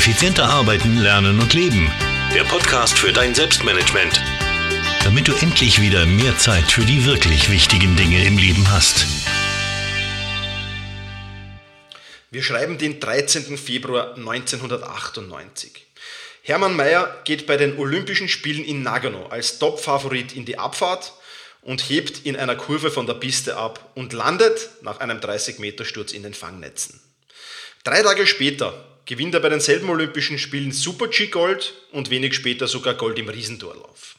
Effizienter arbeiten, lernen und leben. Der Podcast für dein Selbstmanagement. Damit du endlich wieder mehr Zeit für die wirklich wichtigen Dinge im Leben hast. Wir schreiben den 13. Februar 1998. Hermann Mayer geht bei den Olympischen Spielen in Nagano als Top-Favorit in die Abfahrt und hebt in einer Kurve von der Piste ab und landet nach einem 30-Meter-Sturz in den Fangnetzen. Drei Tage später gewinnt er bei denselben Olympischen Spielen Super-G Gold und wenig später sogar Gold im Riesentorlauf.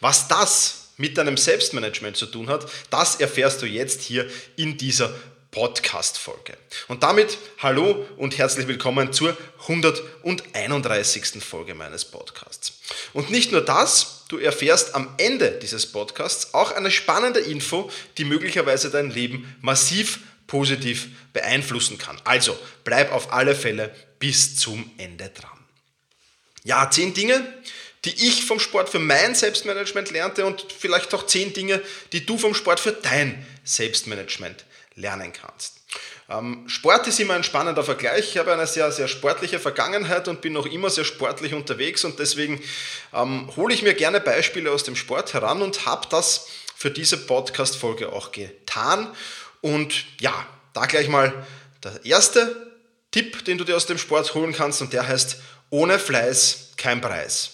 Was das mit deinem Selbstmanagement zu tun hat, das erfährst du jetzt hier in dieser Podcast-Folge. Und damit hallo und herzlich willkommen zur 131. Folge meines Podcasts. Und nicht nur das, du erfährst am Ende dieses Podcasts auch eine spannende Info, die möglicherweise dein Leben massiv positiv beeinflussen kann. Also bleib auf alle Fälle bis zum Ende dran. Ja, zehn Dinge, die ich vom Sport für mein Selbstmanagement lernte und vielleicht auch zehn Dinge, die du vom Sport für dein Selbstmanagement lernen kannst. Ähm, Sport ist immer ein spannender Vergleich. Ich habe eine sehr, sehr sportliche Vergangenheit und bin noch immer sehr sportlich unterwegs und deswegen ähm, hole ich mir gerne Beispiele aus dem Sport heran und habe das für diese Podcast-Folge auch getan und ja, da gleich mal der erste Tipp, den du dir aus dem Sport holen kannst und der heißt, ohne Fleiß kein Preis.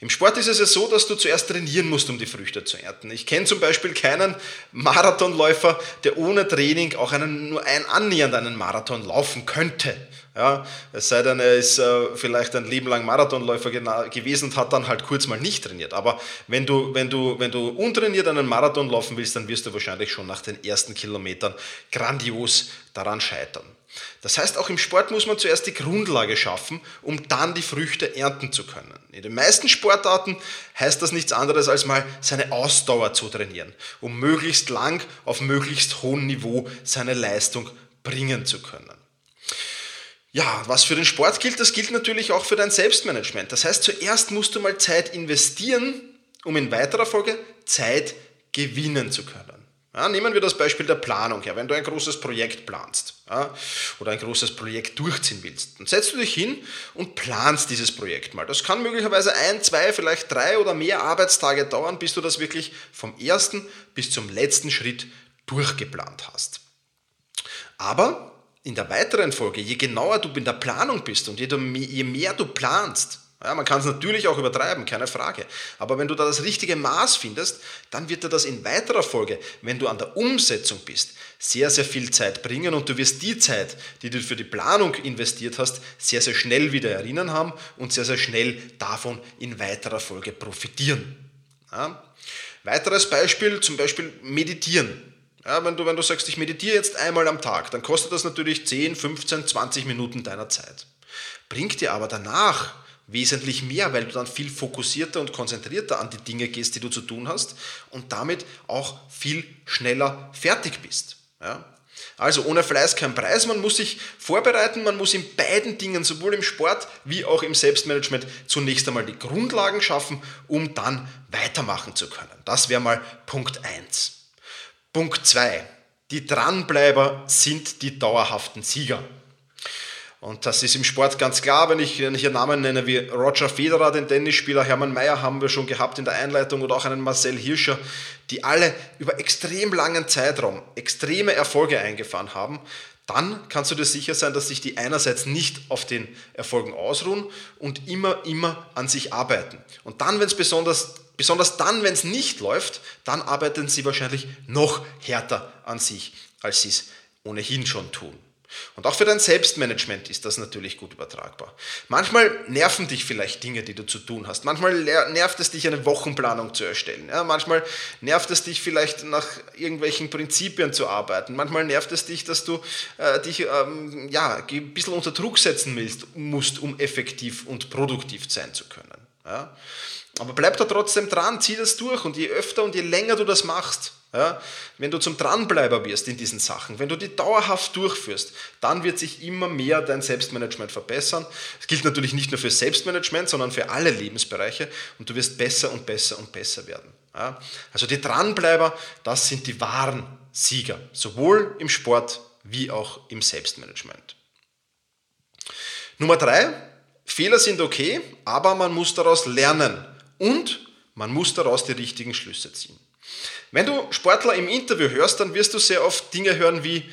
Im Sport ist es ja so, dass du zuerst trainieren musst, um die Früchte zu ernten. Ich kenne zum Beispiel keinen Marathonläufer, der ohne Training auch einen, nur ein annähernd einen Marathon laufen könnte. Ja, es sei denn, er ist äh, vielleicht ein Leben lang Marathonläufer gewesen und hat dann halt kurz mal nicht trainiert. Aber wenn du, wenn, du, wenn du untrainiert einen Marathon laufen willst, dann wirst du wahrscheinlich schon nach den ersten Kilometern grandios daran scheitern. Das heißt, auch im Sport muss man zuerst die Grundlage schaffen, um dann die Früchte ernten zu können. In den meisten Sportarten heißt das nichts anderes als mal seine Ausdauer zu trainieren, um möglichst lang auf möglichst hohem Niveau seine Leistung bringen zu können. Ja, was für den Sport gilt, das gilt natürlich auch für dein Selbstmanagement. Das heißt, zuerst musst du mal Zeit investieren, um in weiterer Folge Zeit gewinnen zu können. Ja, nehmen wir das Beispiel der Planung her. Wenn du ein großes Projekt planst ja, oder ein großes Projekt durchziehen willst, dann setzt du dich hin und planst dieses Projekt mal. Das kann möglicherweise ein, zwei, vielleicht drei oder mehr Arbeitstage dauern, bis du das wirklich vom ersten bis zum letzten Schritt durchgeplant hast. Aber in der weiteren Folge, je genauer du in der Planung bist und je mehr du planst, ja, man kann es natürlich auch übertreiben, keine Frage. Aber wenn du da das richtige Maß findest, dann wird dir das in weiterer Folge, wenn du an der Umsetzung bist, sehr, sehr viel Zeit bringen und du wirst die Zeit, die du für die Planung investiert hast, sehr, sehr schnell wieder erinnern haben und sehr, sehr schnell davon in weiterer Folge profitieren. Ja. Weiteres Beispiel, zum Beispiel meditieren. Ja, wenn, du, wenn du sagst, ich meditiere jetzt einmal am Tag, dann kostet das natürlich 10, 15, 20 Minuten deiner Zeit. Bringt dir aber danach wesentlich mehr, weil du dann viel fokussierter und konzentrierter an die Dinge gehst, die du zu tun hast und damit auch viel schneller fertig bist. Ja? Also ohne Fleiß kein Preis, man muss sich vorbereiten, man muss in beiden Dingen, sowohl im Sport wie auch im Selbstmanagement, zunächst einmal die Grundlagen schaffen, um dann weitermachen zu können. Das wäre mal Punkt 1. Punkt 2. Die Dranbleiber sind die dauerhaften Sieger. Und das ist im Sport ganz klar, wenn ich hier Namen nenne wie Roger Federer, den Tennisspieler, Hermann Mayer haben wir schon gehabt in der Einleitung oder auch einen Marcel Hirscher, die alle über extrem langen Zeitraum extreme Erfolge eingefahren haben, dann kannst du dir sicher sein, dass sich die einerseits nicht auf den Erfolgen ausruhen und immer, immer an sich arbeiten. Und dann, wenn es besonders, besonders dann, wenn es nicht läuft, dann arbeiten sie wahrscheinlich noch härter an sich, als sie es ohnehin schon tun. Und auch für dein Selbstmanagement ist das natürlich gut übertragbar. Manchmal nerven dich vielleicht Dinge, die du zu tun hast. Manchmal nervt es dich, eine Wochenplanung zu erstellen. Ja, manchmal nervt es dich vielleicht, nach irgendwelchen Prinzipien zu arbeiten. Manchmal nervt es dich, dass du äh, dich ähm, ja, ein bisschen unter Druck setzen willst, musst, um effektiv und produktiv sein zu können. Ja? Aber bleib da trotzdem dran, zieh das durch und je öfter und je länger du das machst, ja, wenn du zum Dranbleiber wirst in diesen Sachen, wenn du die dauerhaft durchführst, dann wird sich immer mehr dein Selbstmanagement verbessern. Das gilt natürlich nicht nur für Selbstmanagement, sondern für alle Lebensbereiche und du wirst besser und besser und besser werden. Ja, also die Dranbleiber, das sind die wahren Sieger, sowohl im Sport wie auch im Selbstmanagement. Nummer drei, Fehler sind okay, aber man muss daraus lernen und man muss daraus die richtigen Schlüsse ziehen. Wenn du Sportler im Interview hörst, dann wirst du sehr oft Dinge hören wie,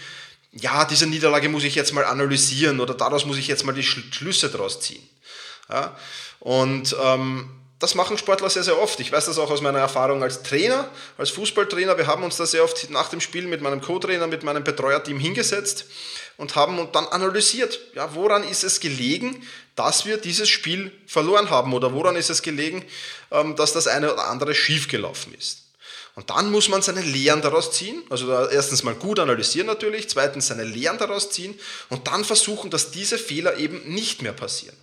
ja, diese Niederlage muss ich jetzt mal analysieren oder daraus muss ich jetzt mal die Schlüsse daraus ziehen. Ja? Und ähm, das machen Sportler sehr, sehr oft. Ich weiß das auch aus meiner Erfahrung als Trainer, als Fußballtrainer. Wir haben uns da sehr oft nach dem Spiel mit meinem Co-Trainer, mit meinem Betreuerteam hingesetzt und haben und dann analysiert, ja, woran ist es gelegen, dass wir dieses Spiel verloren haben oder woran ist es gelegen, ähm, dass das eine oder andere schiefgelaufen ist. Und dann muss man seine Lehren daraus ziehen, also erstens mal gut analysieren natürlich, zweitens seine Lehren daraus ziehen und dann versuchen, dass diese Fehler eben nicht mehr passieren.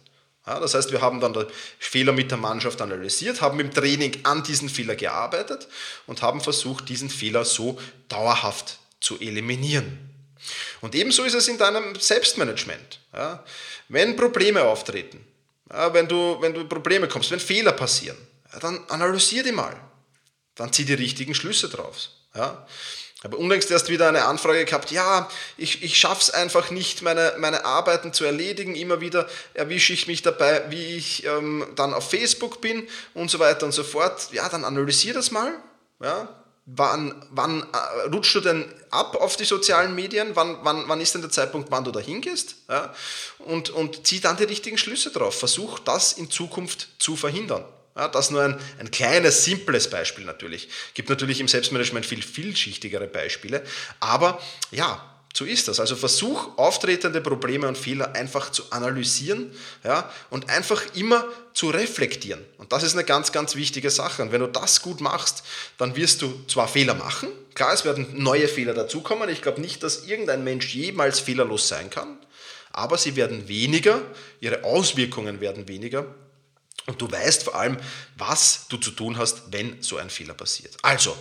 Ja, das heißt, wir haben dann den Fehler mit der Mannschaft analysiert, haben im Training an diesen Fehler gearbeitet und haben versucht, diesen Fehler so dauerhaft zu eliminieren. Und ebenso ist es in deinem Selbstmanagement. Ja, wenn Probleme auftreten, ja, wenn, du, wenn du Probleme kommst, wenn Fehler passieren, dann analysier die mal dann zieh die richtigen Schlüsse drauf. Ja? Habe unlängst erst wieder eine Anfrage gehabt, ja, ich, ich schaffe es einfach nicht, meine, meine Arbeiten zu erledigen. Immer wieder erwische ich mich dabei, wie ich ähm, dann auf Facebook bin und so weiter und so fort. Ja, dann analysiere das mal. Ja? Wann, wann äh, rutschst du denn ab auf die sozialen Medien? Wann, wann, wann ist denn der Zeitpunkt, wann du da hingehst? Ja? Und, und zieh dann die richtigen Schlüsse drauf. Versuch das in Zukunft zu verhindern. Ja, das nur ein, ein kleines, simples Beispiel natürlich. Gibt natürlich im Selbstmanagement viel vielschichtigere Beispiele. Aber ja, so ist das. Also versuch auftretende Probleme und Fehler einfach zu analysieren ja, und einfach immer zu reflektieren. Und das ist eine ganz, ganz wichtige Sache. Und wenn du das gut machst, dann wirst du zwar Fehler machen. Klar, es werden neue Fehler dazukommen. Ich glaube nicht, dass irgendein Mensch jemals fehlerlos sein kann. Aber sie werden weniger, ihre Auswirkungen werden weniger und du weißt vor allem, was du zu tun hast, wenn so ein Fehler passiert. Also,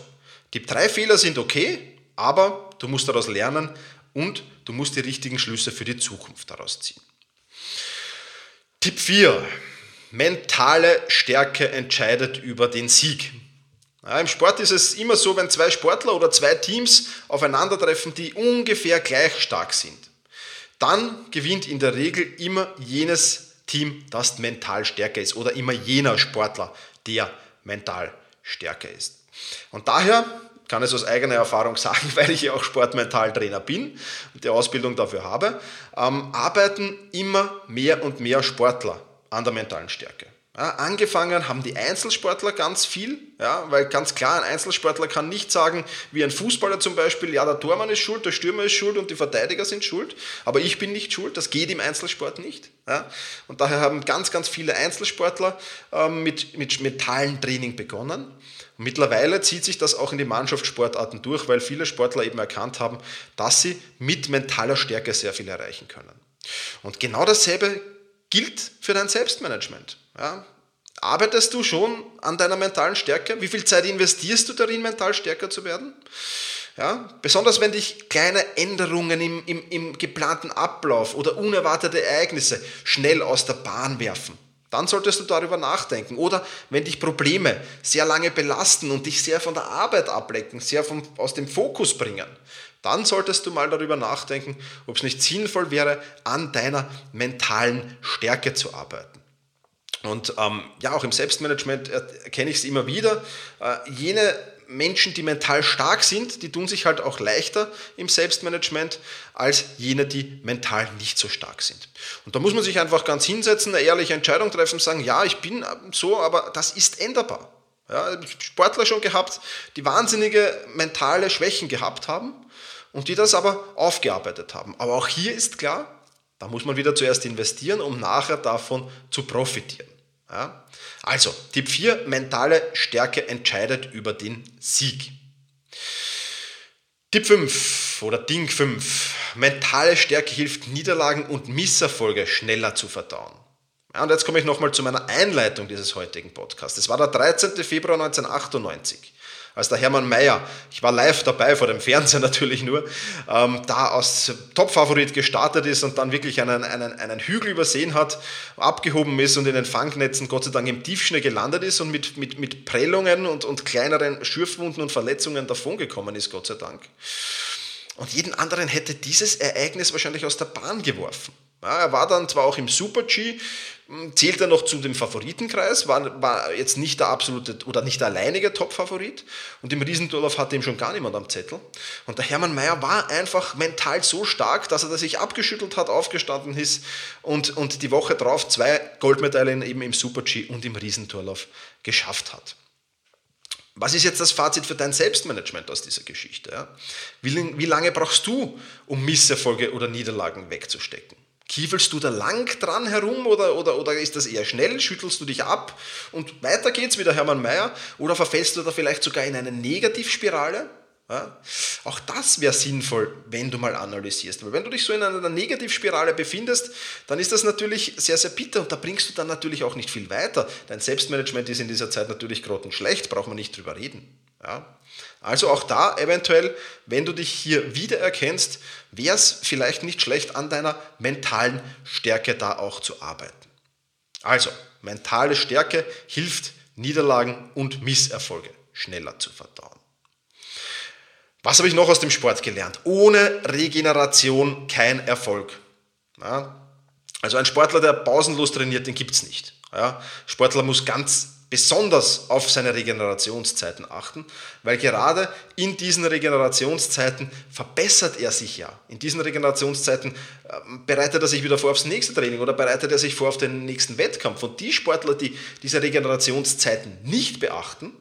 die drei Fehler sind okay, aber du musst daraus lernen und du musst die richtigen Schlüsse für die Zukunft daraus ziehen. Tipp 4. Mentale Stärke entscheidet über den Sieg. Ja, Im Sport ist es immer so, wenn zwei Sportler oder zwei Teams aufeinandertreffen, die ungefähr gleich stark sind, dann gewinnt in der Regel immer jenes Team, das mental stärker ist oder immer jener Sportler, der mental stärker ist. Und daher kann ich es aus eigener Erfahrung sagen, weil ich ja auch Sportmentaltrainer bin und die Ausbildung dafür habe, ähm, arbeiten immer mehr und mehr Sportler an der mentalen Stärke. Ja, angefangen haben die Einzelsportler ganz viel, ja, weil ganz klar, ein Einzelsportler kann nicht sagen, wie ein Fußballer zum Beispiel, ja, der Tormann ist schuld, der Stürmer ist schuld und die Verteidiger sind schuld, aber ich bin nicht schuld, das geht im Einzelsport nicht. Ja. Und daher haben ganz, ganz viele Einzelsportler ähm, mit, mit mentalen Training begonnen. Mittlerweile zieht sich das auch in die Mannschaftssportarten durch, weil viele Sportler eben erkannt haben, dass sie mit mentaler Stärke sehr viel erreichen können. Und genau dasselbe gilt für dein Selbstmanagement. Ja? Arbeitest du schon an deiner mentalen Stärke? Wie viel Zeit investierst du darin, mental stärker zu werden? Ja? Besonders wenn dich kleine Änderungen im, im, im geplanten Ablauf oder unerwartete Ereignisse schnell aus der Bahn werfen. Dann solltest du darüber nachdenken. Oder wenn dich Probleme sehr lange belasten und dich sehr von der Arbeit ablecken, sehr vom, aus dem Fokus bringen, dann solltest du mal darüber nachdenken, ob es nicht sinnvoll wäre, an deiner mentalen Stärke zu arbeiten. Und ähm, ja, auch im Selbstmanagement erkenne ich es immer wieder. Äh, jene Menschen, die mental stark sind, die tun sich halt auch leichter im Selbstmanagement als jene, die mental nicht so stark sind. Und da muss man sich einfach ganz hinsetzen, eine ehrliche Entscheidung treffen, sagen, ja, ich bin so, aber das ist änderbar. Ja, Sportler schon gehabt, die wahnsinnige mentale Schwächen gehabt haben und die das aber aufgearbeitet haben. Aber auch hier ist klar, da muss man wieder zuerst investieren, um nachher davon zu profitieren. Ja? Also, Tipp 4, mentale Stärke entscheidet über den Sieg. Tipp 5 oder Ding 5, mentale Stärke hilft Niederlagen und Misserfolge schneller zu verdauen. Ja, und jetzt komme ich nochmal zu meiner Einleitung dieses heutigen Podcasts. Es war der 13. Februar 1998 als der Hermann Mayer, ich war live dabei, vor dem Fernseher natürlich nur, ähm, da als Topfavorit gestartet ist und dann wirklich einen, einen, einen Hügel übersehen hat, abgehoben ist und in den Fangnetzen Gott sei Dank im Tiefschnee gelandet ist und mit, mit, mit Prellungen und, und kleineren Schürfwunden und Verletzungen davongekommen ist, Gott sei Dank. Und jeden anderen hätte dieses Ereignis wahrscheinlich aus der Bahn geworfen. Ja, er war dann zwar auch im Super-G, hm, zählt er noch zu dem Favoritenkreis, war, war jetzt nicht der absolute oder nicht der alleinige Top-Favorit und im Riesendorlauf hatte ihm schon gar niemand am Zettel. Und der Hermann Mayer war einfach mental so stark, dass er sich abgeschüttelt hat, aufgestanden ist und, und die Woche drauf zwei Goldmedaillen eben im Super-G und im Riesentorlauf geschafft hat. Was ist jetzt das Fazit für dein Selbstmanagement aus dieser Geschichte? Wie lange brauchst du, um Misserfolge oder Niederlagen wegzustecken? Kiefelst du da lang dran herum oder, oder, oder ist das eher schnell? Schüttelst du dich ab und weiter geht's wie der Hermann Mayer? Oder verfällst du da vielleicht sogar in eine Negativspirale? Ja? Auch das wäre sinnvoll, wenn du mal analysierst. Weil wenn du dich so in einer Negativspirale befindest, dann ist das natürlich sehr, sehr bitter und da bringst du dann natürlich auch nicht viel weiter. Dein Selbstmanagement ist in dieser Zeit natürlich grottenschlecht, braucht man nicht drüber reden. Ja? Also auch da eventuell, wenn du dich hier wiedererkennst, wäre es vielleicht nicht schlecht, an deiner mentalen Stärke da auch zu arbeiten. Also, mentale Stärke hilft, Niederlagen und Misserfolge schneller zu verdauen. Was habe ich noch aus dem Sport gelernt? Ohne Regeneration kein Erfolg. Ja? Also ein Sportler, der pausenlos trainiert, den gibt es nicht. Ja? Sportler muss ganz besonders auf seine Regenerationszeiten achten, weil gerade in diesen Regenerationszeiten verbessert er sich ja. In diesen Regenerationszeiten ähm, bereitet er sich wieder vor aufs nächste Training oder bereitet er sich vor auf den nächsten Wettkampf. Und die Sportler, die diese Regenerationszeiten nicht beachten,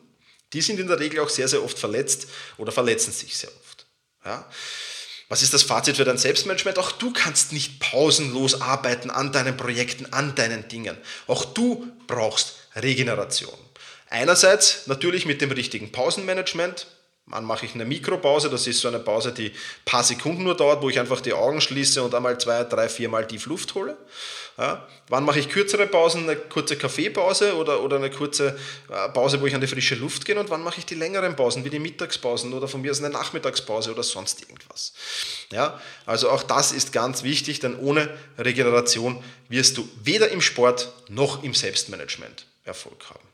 die sind in der Regel auch sehr, sehr oft verletzt oder verletzen sich sehr oft. Ja? Was ist das Fazit für dein Selbstmanagement? Auch du kannst nicht pausenlos arbeiten an deinen Projekten, an deinen Dingen. Auch du brauchst Regeneration. Einerseits natürlich mit dem richtigen Pausenmanagement. Wann mache ich eine Mikropause? Das ist so eine Pause, die ein paar Sekunden nur dauert, wo ich einfach die Augen schließe und einmal zwei, drei, vier Mal tief Luft hole. Ja. Wann mache ich kürzere Pausen? Eine kurze Kaffeepause oder, oder eine kurze äh, Pause, wo ich an die frische Luft gehe? Und wann mache ich die längeren Pausen, wie die Mittagspausen oder von mir aus eine Nachmittagspause oder sonst irgendwas? Ja. Also auch das ist ganz wichtig, denn ohne Regeneration wirst du weder im Sport noch im Selbstmanagement Erfolg haben.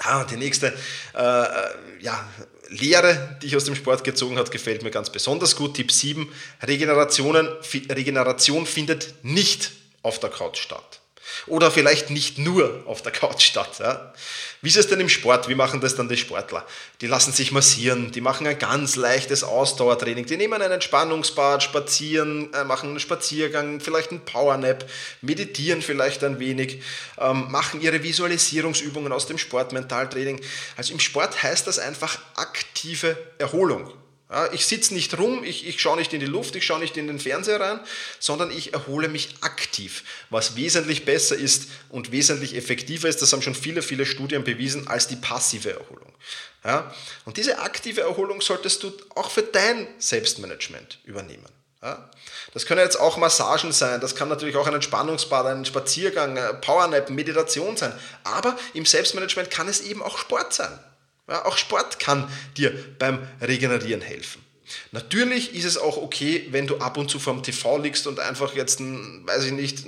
Ah, die nächste äh, äh ja, Lehre, die ich aus dem Sport gezogen habe, gefällt mir ganz besonders gut. Tipp 7, Regenerationen, Regeneration findet nicht auf der Couch statt. Oder vielleicht nicht nur auf der Couch statt. Ja. Wie ist es denn im Sport? Wie machen das dann die Sportler? Die lassen sich massieren, die machen ein ganz leichtes Ausdauertraining, die nehmen einen Entspannungsbad, spazieren, äh, machen einen Spaziergang, vielleicht einen Powernap, meditieren vielleicht ein wenig, ähm, machen ihre Visualisierungsübungen aus dem Sportmentaltraining. Also im Sport heißt das einfach aktive Erholung. Ich sitze nicht rum, ich, ich schaue nicht in die Luft, ich schaue nicht in den Fernseher rein, sondern ich erhole mich aktiv, was wesentlich besser ist und wesentlich effektiver ist. Das haben schon viele, viele Studien bewiesen als die passive Erholung. Ja, und diese aktive Erholung solltest du auch für dein Selbstmanagement übernehmen. Ja, das können jetzt auch Massagen sein, das kann natürlich auch ein Entspannungsbad, ein Spaziergang, Powernap, Meditation sein. Aber im Selbstmanagement kann es eben auch Sport sein. Ja, auch Sport kann dir beim Regenerieren helfen. Natürlich ist es auch okay, wenn du ab und zu vom TV liegst und einfach jetzt einen, weiß ich nicht,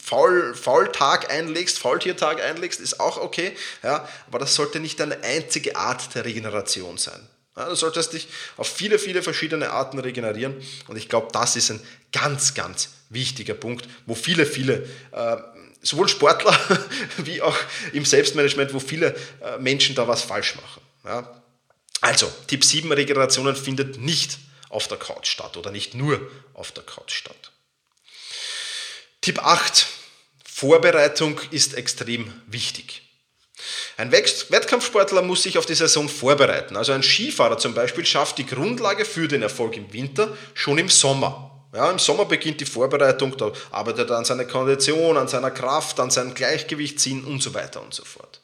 Faul, Faultag einlegst, Faultiertag einlegst, ist auch okay. Ja, aber das sollte nicht deine einzige Art der Regeneration sein. Ja, du solltest dich auf viele, viele verschiedene Arten regenerieren und ich glaube, das ist ein ganz, ganz wichtiger Punkt, wo viele, viele äh, sowohl Sportler wie auch im Selbstmanagement, wo viele äh, Menschen da was falsch machen. Ja. Also, Tipp 7, Regenerationen findet nicht auf der Couch statt oder nicht nur auf der Couch statt. Tipp 8, Vorbereitung ist extrem wichtig. Ein Wettkampfsportler muss sich auf die Saison vorbereiten. Also ein Skifahrer zum Beispiel schafft die Grundlage für den Erfolg im Winter schon im Sommer. Ja, Im Sommer beginnt die Vorbereitung, da arbeitet er an seiner Kondition, an seiner Kraft, an seinem Gleichgewichtsziehen und so weiter und so fort.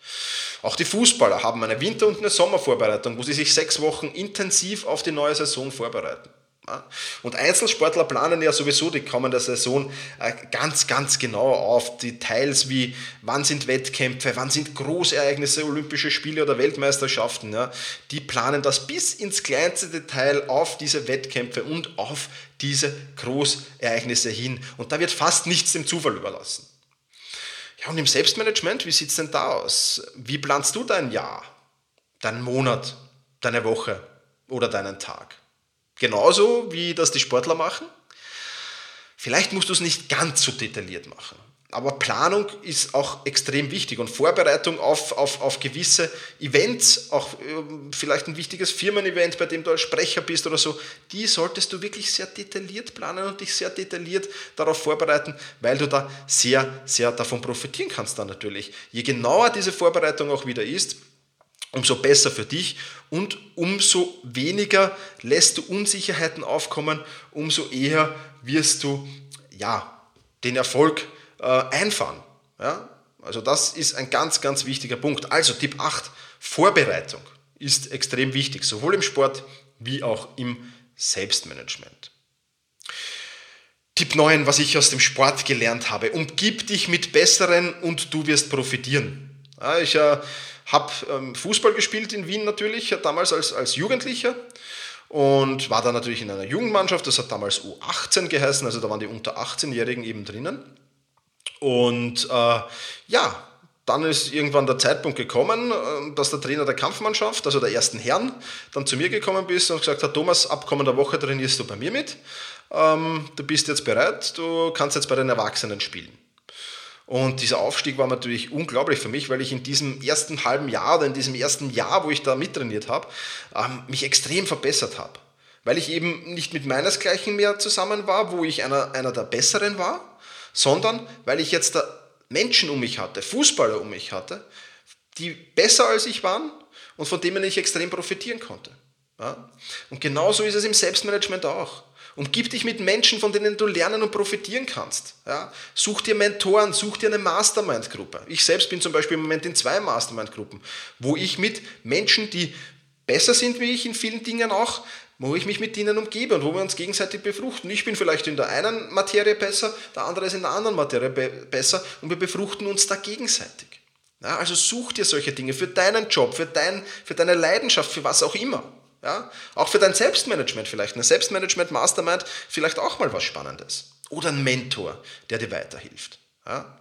Auch die Fußballer haben eine Winter- und eine Sommervorbereitung, wo sie sich sechs Wochen intensiv auf die neue Saison vorbereiten. Und Einzelsportler planen ja sowieso die kommende Saison äh, ganz, ganz genau auf. Details wie, wann sind Wettkämpfe, wann sind Großereignisse, Olympische Spiele oder Weltmeisterschaften. Die planen das bis ins kleinste Detail auf diese Wettkämpfe und auf diese Großereignisse hin. Und da wird fast nichts dem Zufall überlassen. Ja, und im Selbstmanagement, wie sieht es denn da aus? Wie planst du dein Jahr, deinen Monat, deine Woche oder deinen Tag? Genauso wie das die Sportler machen? Vielleicht musst du es nicht ganz so detailliert machen. Aber Planung ist auch extrem wichtig und Vorbereitung auf, auf, auf gewisse Events, auch äh, vielleicht ein wichtiges Firmen-Event, bei dem du als Sprecher bist oder so, die solltest du wirklich sehr detailliert planen und dich sehr detailliert darauf vorbereiten, weil du da sehr, sehr davon profitieren kannst dann natürlich. Je genauer diese Vorbereitung auch wieder ist, umso besser für dich und umso weniger lässt du Unsicherheiten aufkommen, umso eher wirst du ja, den Erfolg äh, einfahren. Ja? Also das ist ein ganz, ganz wichtiger Punkt. Also Tipp 8, Vorbereitung ist extrem wichtig, sowohl im Sport wie auch im Selbstmanagement. Tipp 9, was ich aus dem Sport gelernt habe, umgib dich mit Besseren und du wirst profitieren. Ja, ich äh, habe ähm, Fußball gespielt in Wien natürlich, damals als, als Jugendlicher und war dann natürlich in einer Jugendmannschaft, das hat damals U18 geheißen, also da waren die unter 18-Jährigen eben drinnen. Und äh, ja, dann ist irgendwann der Zeitpunkt gekommen, äh, dass der Trainer der Kampfmannschaft, also der ersten Herren, dann zu mir gekommen ist und gesagt hat, Thomas, ab kommender Woche trainierst du bei mir mit. Ähm, du bist jetzt bereit, du kannst jetzt bei den Erwachsenen spielen. Und dieser Aufstieg war natürlich unglaublich für mich, weil ich in diesem ersten halben Jahr oder in diesem ersten Jahr, wo ich da mittrainiert habe, ähm, mich extrem verbessert habe. Weil ich eben nicht mit meinesgleichen mehr zusammen war, wo ich einer, einer der Besseren war, sondern weil ich jetzt da Menschen um mich hatte, Fußballer um mich hatte, die besser als ich waren und von denen ich extrem profitieren konnte. Und genauso ist es im Selbstmanagement auch. Umgib dich mit Menschen, von denen du lernen und profitieren kannst. Ja? Such dir Mentoren, such dir eine Mastermind-Gruppe. Ich selbst bin zum Beispiel im Moment in zwei Mastermind-Gruppen, wo ich mit Menschen, die besser sind wie ich in vielen Dingen auch, wo ich mich mit ihnen umgebe und wo wir uns gegenseitig befruchten. Ich bin vielleicht in der einen Materie besser, der andere ist in der anderen Materie be besser und wir befruchten uns da gegenseitig. Ja, also such dir solche Dinge für deinen Job, für, dein, für deine Leidenschaft, für was auch immer. Ja? Auch für dein Selbstmanagement vielleicht. Eine Selbstmanagement-Mastermind vielleicht auch mal was Spannendes. Oder ein Mentor, der dir weiterhilft. Ja?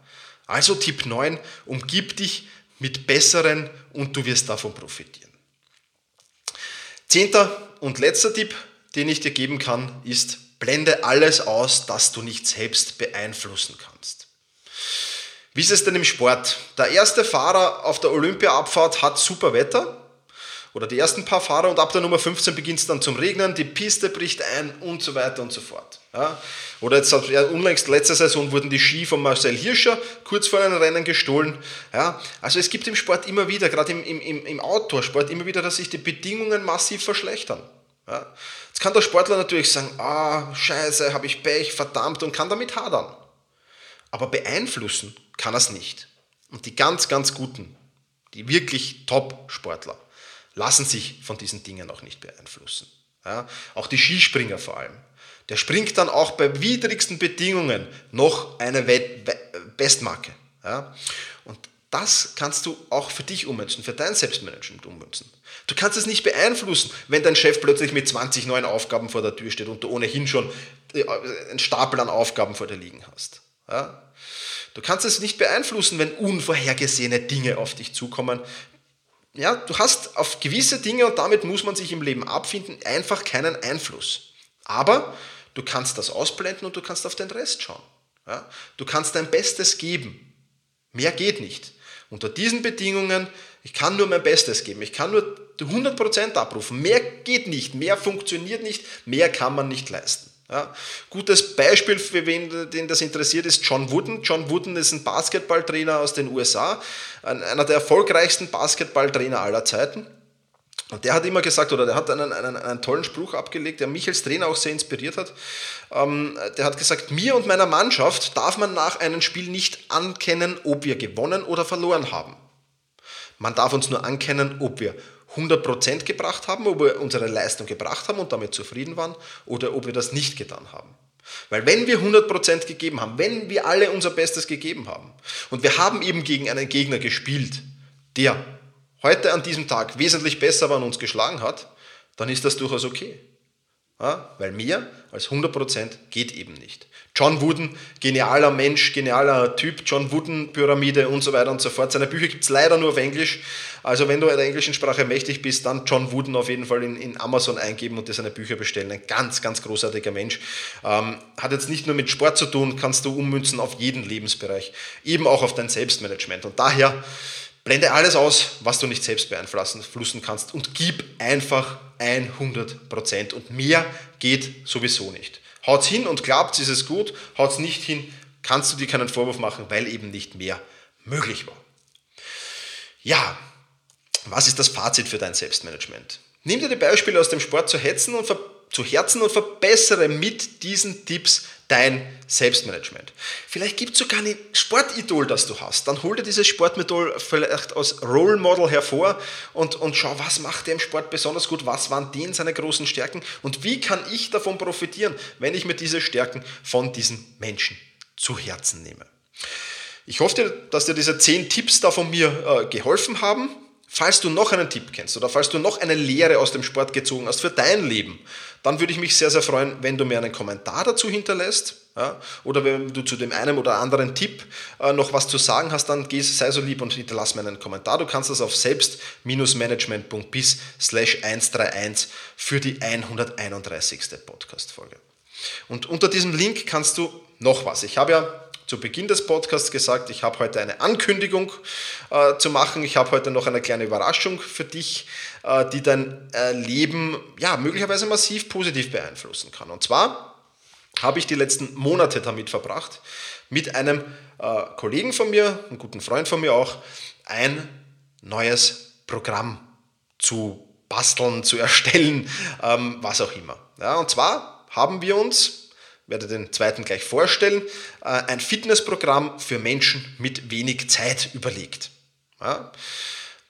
Also Tipp 9, umgib dich mit Besseren und du wirst davon profitieren. Zehnter und letzter Tipp, den ich dir geben kann, ist, blende alles aus, das du nicht selbst beeinflussen kannst. Wie ist es denn im Sport? Der erste Fahrer auf der Olympia-Abfahrt hat super Wetter oder die ersten paar Fahrer und ab der Nummer 15 beginnt es dann zum Regnen, die Piste bricht ein und so weiter und so fort. Ja? Oder jetzt ja, unlängst letzte Saison wurden die Ski von Marcel Hirscher kurz vor einem Rennen gestohlen. Ja? Also es gibt im Sport immer wieder, gerade im, im, im Outdoor-Sport, immer wieder, dass sich die Bedingungen massiv verschlechtern. Ja? Jetzt kann der Sportler natürlich sagen, ah, scheiße, habe ich Pech, verdammt und kann damit hadern. Aber beeinflussen kann er es nicht. Und die ganz, ganz guten, die wirklich Top-Sportler, lassen sich von diesen Dingen auch nicht beeinflussen. Ja, auch die Skispringer vor allem. Der springt dann auch bei widrigsten Bedingungen noch eine Bestmarke. Ja, und das kannst du auch für dich ummünzen, für dein Selbstmanagement ummünzen. Du kannst es nicht beeinflussen, wenn dein Chef plötzlich mit 20 neuen Aufgaben vor der Tür steht und du ohnehin schon äh, einen Stapel an Aufgaben vor dir liegen hast. Ja? Du kannst es nicht beeinflussen, wenn unvorhergesehene Dinge auf dich zukommen, ja, du hast auf gewisse Dinge, und damit muss man sich im Leben abfinden, einfach keinen Einfluss. Aber du kannst das ausblenden und du kannst auf den Rest schauen. Ja? Du kannst dein Bestes geben. Mehr geht nicht. Unter diesen Bedingungen, ich kann nur mein Bestes geben. Ich kann nur 100% abrufen. Mehr geht nicht. Mehr funktioniert nicht. Mehr kann man nicht leisten. Ja, gutes Beispiel für wen den das interessiert ist John Wooden. John Wooden ist ein Basketballtrainer aus den USA, einer der erfolgreichsten Basketballtrainer aller Zeiten. Und der hat immer gesagt, oder der hat einen, einen, einen tollen Spruch abgelegt, der mich als Trainer auch sehr inspiriert hat. Ähm, der hat gesagt, mir und meiner Mannschaft darf man nach einem Spiel nicht ankennen, ob wir gewonnen oder verloren haben. Man darf uns nur ankennen, ob wir 100% gebracht haben, ob wir unsere Leistung gebracht haben und damit zufrieden waren oder ob wir das nicht getan haben. Weil wenn wir 100% gegeben haben, wenn wir alle unser Bestes gegeben haben und wir haben eben gegen einen Gegner gespielt, der heute an diesem Tag wesentlich besser war und uns geschlagen hat, dann ist das durchaus okay. Ja, weil mehr als 100% geht eben nicht. John Wooden, genialer Mensch, genialer Typ, John Wooden Pyramide und so weiter und so fort. Seine Bücher gibt es leider nur auf Englisch. Also wenn du der englischen Sprache mächtig bist, dann John Wooden auf jeden Fall in, in Amazon eingeben und dir seine Bücher bestellen. Ein ganz, ganz großartiger Mensch. Ähm, hat jetzt nicht nur mit Sport zu tun, kannst du ummünzen auf jeden Lebensbereich, eben auch auf dein Selbstmanagement. Und daher blende alles aus, was du nicht selbst beeinflussen kannst und gib einfach 100% und mehr geht sowieso nicht. Haut's hin und klappt, ist es gut. Haut's nicht hin, kannst du dir keinen Vorwurf machen, weil eben nicht mehr möglich war. Ja, was ist das Fazit für dein Selbstmanagement? Nimm dir die Beispiele aus dem Sport zu hetzen und zu Herzen und verbessere mit diesen Tipps dein Selbstmanagement. Vielleicht gibt es sogar ein Sportidol, das du hast. Dann hol dir dieses Sportidol vielleicht als Role Model hervor und, und schau, was macht der im Sport besonders gut, was waren denen seine großen Stärken und wie kann ich davon profitieren, wenn ich mir diese Stärken von diesen Menschen zu Herzen nehme. Ich hoffe, dass dir diese zehn Tipps da von mir äh, geholfen haben. Falls du noch einen Tipp kennst oder falls du noch eine Lehre aus dem Sport gezogen hast für dein Leben, dann würde ich mich sehr, sehr freuen, wenn du mir einen Kommentar dazu hinterlässt. Ja, oder wenn du zu dem einen oder anderen Tipp äh, noch was zu sagen hast, dann geh, sei so lieb und hinterlass mir einen Kommentar. Du kannst das auf selbst-management.bis slash 131 für die 131. Podcast-Folge. Und unter diesem Link kannst du noch was. Ich habe ja zu Beginn des Podcasts gesagt, ich habe heute eine Ankündigung äh, zu machen. Ich habe heute noch eine kleine Überraschung für dich, äh, die dein äh, Leben ja, möglicherweise massiv positiv beeinflussen kann. Und zwar habe ich die letzten Monate damit verbracht, mit einem äh, Kollegen von mir, einem guten Freund von mir auch, ein neues Programm zu basteln, zu erstellen, ähm, was auch immer. Ja, und zwar haben wir uns werde den zweiten gleich vorstellen, äh, ein Fitnessprogramm für Menschen mit wenig Zeit überlegt. Ja,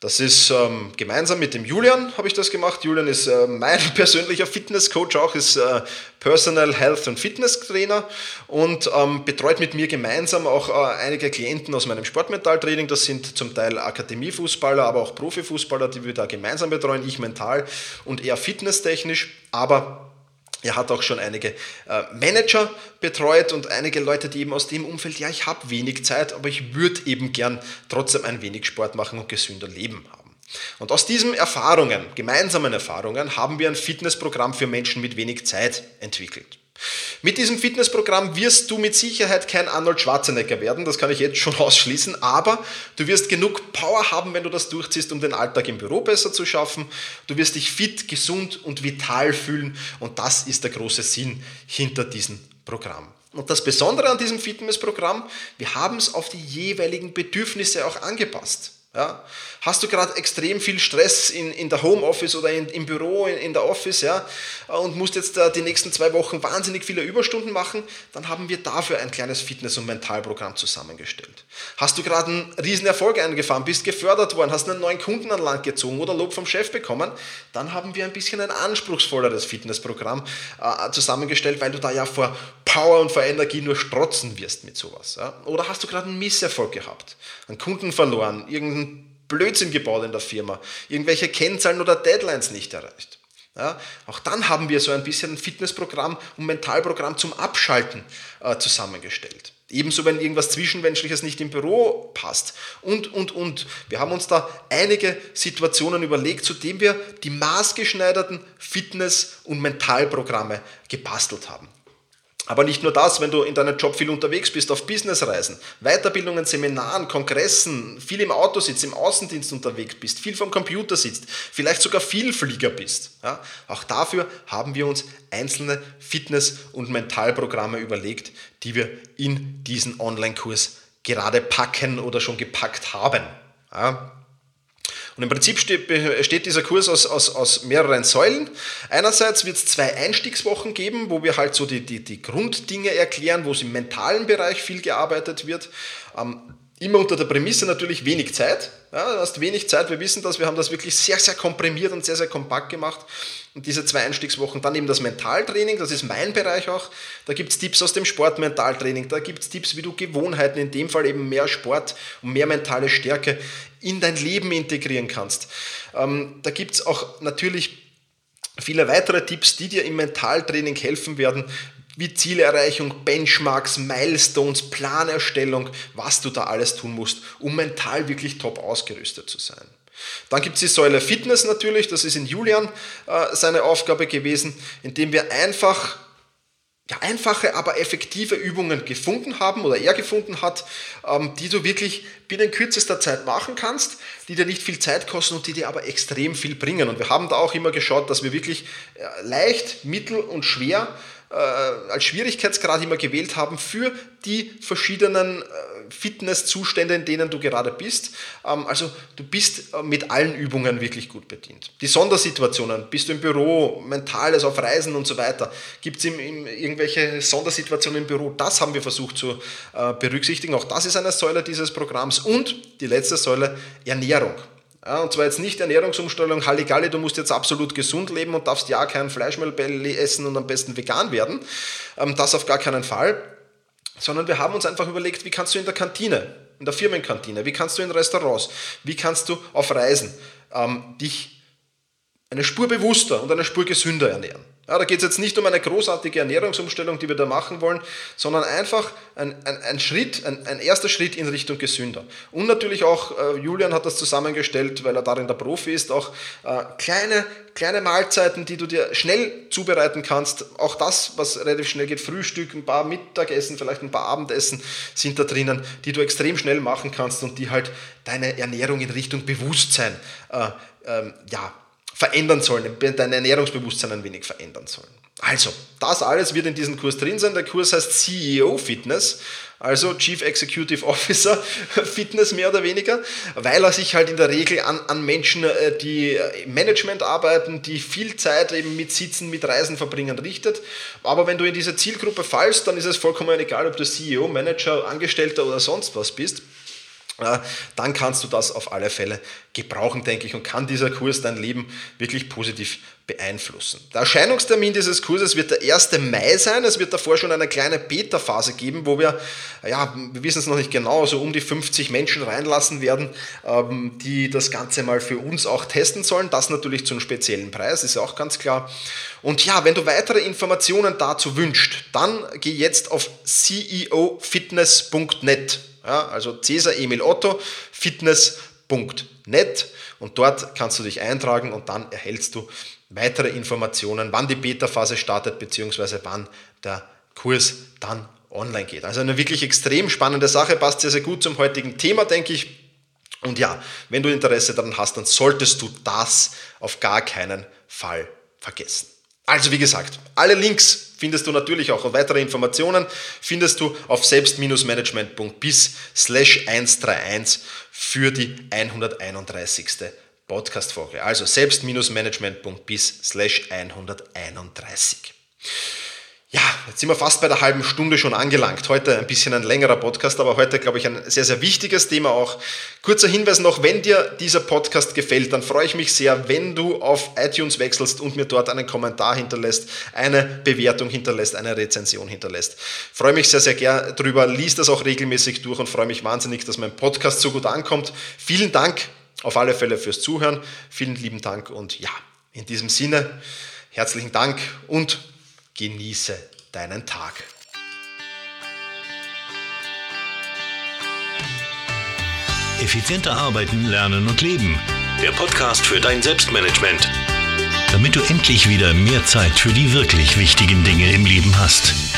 das ist ähm, gemeinsam mit dem Julian habe ich das gemacht. Julian ist äh, mein persönlicher Fitnesscoach auch, ist äh, Personal Health und Fitness Trainer und ähm, betreut mit mir gemeinsam auch äh, einige Klienten aus meinem Sportmentaltraining. Das sind zum Teil Akademiefußballer, aber auch Profifußballer, die wir da gemeinsam betreuen. Ich mental und eher fitnesstechnisch, aber er hat auch schon einige äh, Manager betreut und einige Leute, die eben aus dem Umfeld, ja, ich habe wenig Zeit, aber ich würde eben gern trotzdem ein wenig Sport machen und gesünder leben haben. Und aus diesen Erfahrungen, gemeinsamen Erfahrungen, haben wir ein Fitnessprogramm für Menschen mit wenig Zeit entwickelt. Mit diesem Fitnessprogramm wirst du mit Sicherheit kein Arnold Schwarzenegger werden, das kann ich jetzt schon ausschließen, aber du wirst genug Power haben, wenn du das durchziehst, um den Alltag im Büro besser zu schaffen. Du wirst dich fit, gesund und vital fühlen und das ist der große Sinn hinter diesem Programm. Und das Besondere an diesem Fitnessprogramm, wir haben es auf die jeweiligen Bedürfnisse auch angepasst. Ja? Hast du gerade extrem viel Stress in, in der Homeoffice oder in, im Büro, in, in der Office ja, und musst jetzt äh, die nächsten zwei Wochen wahnsinnig viele Überstunden machen, dann haben wir dafür ein kleines Fitness- und Mentalprogramm zusammengestellt. Hast du gerade einen riesen Erfolg eingefahren, bist gefördert worden, hast einen neuen Kunden an Land gezogen oder Lob vom Chef bekommen, dann haben wir ein bisschen ein anspruchsvolleres Fitnessprogramm äh, zusammengestellt, weil du da ja vor Power und vor Energie nur strotzen wirst mit sowas. Ja. Oder hast du gerade einen Misserfolg gehabt, einen Kunden verloren, irgendeinen Blödsinn gebaut in der Firma, irgendwelche Kennzahlen oder Deadlines nicht erreicht. Ja, auch dann haben wir so ein bisschen ein Fitnessprogramm und Mentalprogramm zum Abschalten äh, zusammengestellt. Ebenso, wenn irgendwas Zwischenmenschliches nicht im Büro passt und, und, und. Wir haben uns da einige Situationen überlegt, zu denen wir die maßgeschneiderten Fitness- und Mentalprogramme gebastelt haben. Aber nicht nur das, wenn du in deinem Job viel unterwegs bist, auf Businessreisen, Weiterbildungen, Seminaren, Kongressen, viel im Auto sitzt, im Außendienst unterwegs bist, viel vom Computer sitzt, vielleicht sogar Vielflieger bist. Ja, auch dafür haben wir uns einzelne Fitness- und Mentalprogramme überlegt, die wir in diesen Online-Kurs gerade packen oder schon gepackt haben. Ja, und im Prinzip besteht dieser Kurs aus, aus, aus mehreren Säulen. Einerseits wird es zwei Einstiegswochen geben, wo wir halt so die, die, die Grunddinge erklären, wo es im mentalen Bereich viel gearbeitet wird. Ähm, immer unter der Prämisse natürlich wenig Zeit. Ja, du hast wenig Zeit, wir wissen das, wir haben das wirklich sehr, sehr komprimiert und sehr, sehr kompakt gemacht. Und diese zwei Einstiegswochen, dann eben das Mentaltraining, das ist mein Bereich auch. Da gibt es Tipps aus dem Sportmentaltraining, da gibt es Tipps, wie du Gewohnheiten, in dem Fall eben mehr Sport und mehr mentale Stärke in dein Leben integrieren kannst. Ähm, da gibt es auch natürlich viele weitere Tipps, die dir im Mentaltraining helfen werden, wie Zielerreichung, Benchmarks, Milestones, Planerstellung, was du da alles tun musst, um mental wirklich top ausgerüstet zu sein. Dann gibt es die Säule Fitness natürlich, das ist in Julian äh, seine Aufgabe gewesen, indem wir einfach ja, einfache, aber effektive Übungen gefunden haben oder er gefunden hat, ähm, die du wirklich binnen kürzester Zeit machen kannst, die dir nicht viel Zeit kosten und die dir aber extrem viel bringen. Und wir haben da auch immer geschaut, dass wir wirklich äh, leicht, mittel und schwer äh, als Schwierigkeitsgrad immer gewählt haben für die verschiedenen äh, Fitnesszustände, in denen du gerade bist. Ähm, also du bist äh, mit allen Übungen wirklich gut bedient. Die Sondersituationen, bist du im Büro, mentales auf Reisen und so weiter, gibt es irgendwelche Sondersituationen im Büro, das haben wir versucht zu äh, berücksichtigen. Auch das ist eine Säule dieses Programms. Und die letzte Säule, Ernährung. Und zwar jetzt nicht Ernährungsumstellung, Halligalli, du musst jetzt absolut gesund leben und darfst ja kein Fleischmehlbelly essen und am besten vegan werden. Ähm, das auf gar keinen Fall sondern wir haben uns einfach überlegt, wie kannst du in der Kantine, in der Firmenkantine, wie kannst du in Restaurants, wie kannst du auf Reisen ähm, dich eine Spur bewusster und eine Spur gesünder ernähren. Ja, da geht es jetzt nicht um eine großartige Ernährungsumstellung, die wir da machen wollen, sondern einfach ein, ein, ein Schritt, ein, ein, erster Schritt in Richtung gesünder. Und natürlich auch, äh, Julian hat das zusammengestellt, weil er darin der Profi ist, auch äh, kleine, kleine Mahlzeiten, die du dir schnell zubereiten kannst. Auch das, was relativ schnell geht, Frühstück, ein paar Mittagessen, vielleicht ein paar Abendessen sind da drinnen, die du extrem schnell machen kannst und die halt deine Ernährung in Richtung Bewusstsein äh, ähm, ja, verändern sollen, dein Ernährungsbewusstsein ein wenig verändern sollen. Also, das alles wird in diesem Kurs drin sein. Der Kurs heißt CEO Fitness, also Chief Executive Officer Fitness mehr oder weniger, weil er sich halt in der Regel an, an Menschen, äh, die im Management arbeiten, die viel Zeit eben mit Sitzen, mit Reisen verbringen, richtet. Aber wenn du in diese Zielgruppe fallst, dann ist es vollkommen egal, ob du CEO, Manager, Angestellter oder sonst was bist dann kannst du das auf alle Fälle gebrauchen, denke ich, und kann dieser Kurs dein Leben wirklich positiv beeinflussen. Der Erscheinungstermin dieses Kurses wird der 1. Mai sein. Es wird davor schon eine kleine Beta-Phase geben, wo wir, ja, wir wissen es noch nicht genau, so um die 50 Menschen reinlassen werden, ähm, die das Ganze mal für uns auch testen sollen. Das natürlich zu einem speziellen Preis, ist auch ganz klar. Und ja, wenn du weitere Informationen dazu wünschst, dann geh jetzt auf ceofitness.net. Ja, also Cäsar Emil Otto, fitness.net und dort kannst du dich eintragen und dann erhältst du weitere Informationen, wann die Beta-Phase startet, beziehungsweise wann der Kurs dann online geht. Also eine wirklich extrem spannende Sache, passt sehr, sehr gut zum heutigen Thema, denke ich. Und ja, wenn du Interesse daran hast, dann solltest du das auf gar keinen Fall vergessen. Also wie gesagt, alle Links findest du natürlich auch und weitere Informationen findest du auf selbst-management.bis slash 131 für die 131. Podcast-Folge. Also selbst-management.bis slash 131. Ja, jetzt sind wir fast bei der halben Stunde schon angelangt. Heute ein bisschen ein längerer Podcast, aber heute, glaube ich, ein sehr, sehr wichtiges Thema auch. Kurzer Hinweis noch, wenn dir dieser Podcast gefällt, dann freue ich mich sehr, wenn du auf iTunes wechselst und mir dort einen Kommentar hinterlässt, eine Bewertung hinterlässt, eine Rezension hinterlässt. freue mich sehr, sehr gern drüber, lies das auch regelmäßig durch und freue mich wahnsinnig, dass mein Podcast so gut ankommt. Vielen Dank auf alle Fälle fürs Zuhören. Vielen lieben Dank und ja, in diesem Sinne, herzlichen Dank und Genieße deinen Tag. Effizienter arbeiten, lernen und leben. Der Podcast für dein Selbstmanagement. Damit du endlich wieder mehr Zeit für die wirklich wichtigen Dinge im Leben hast.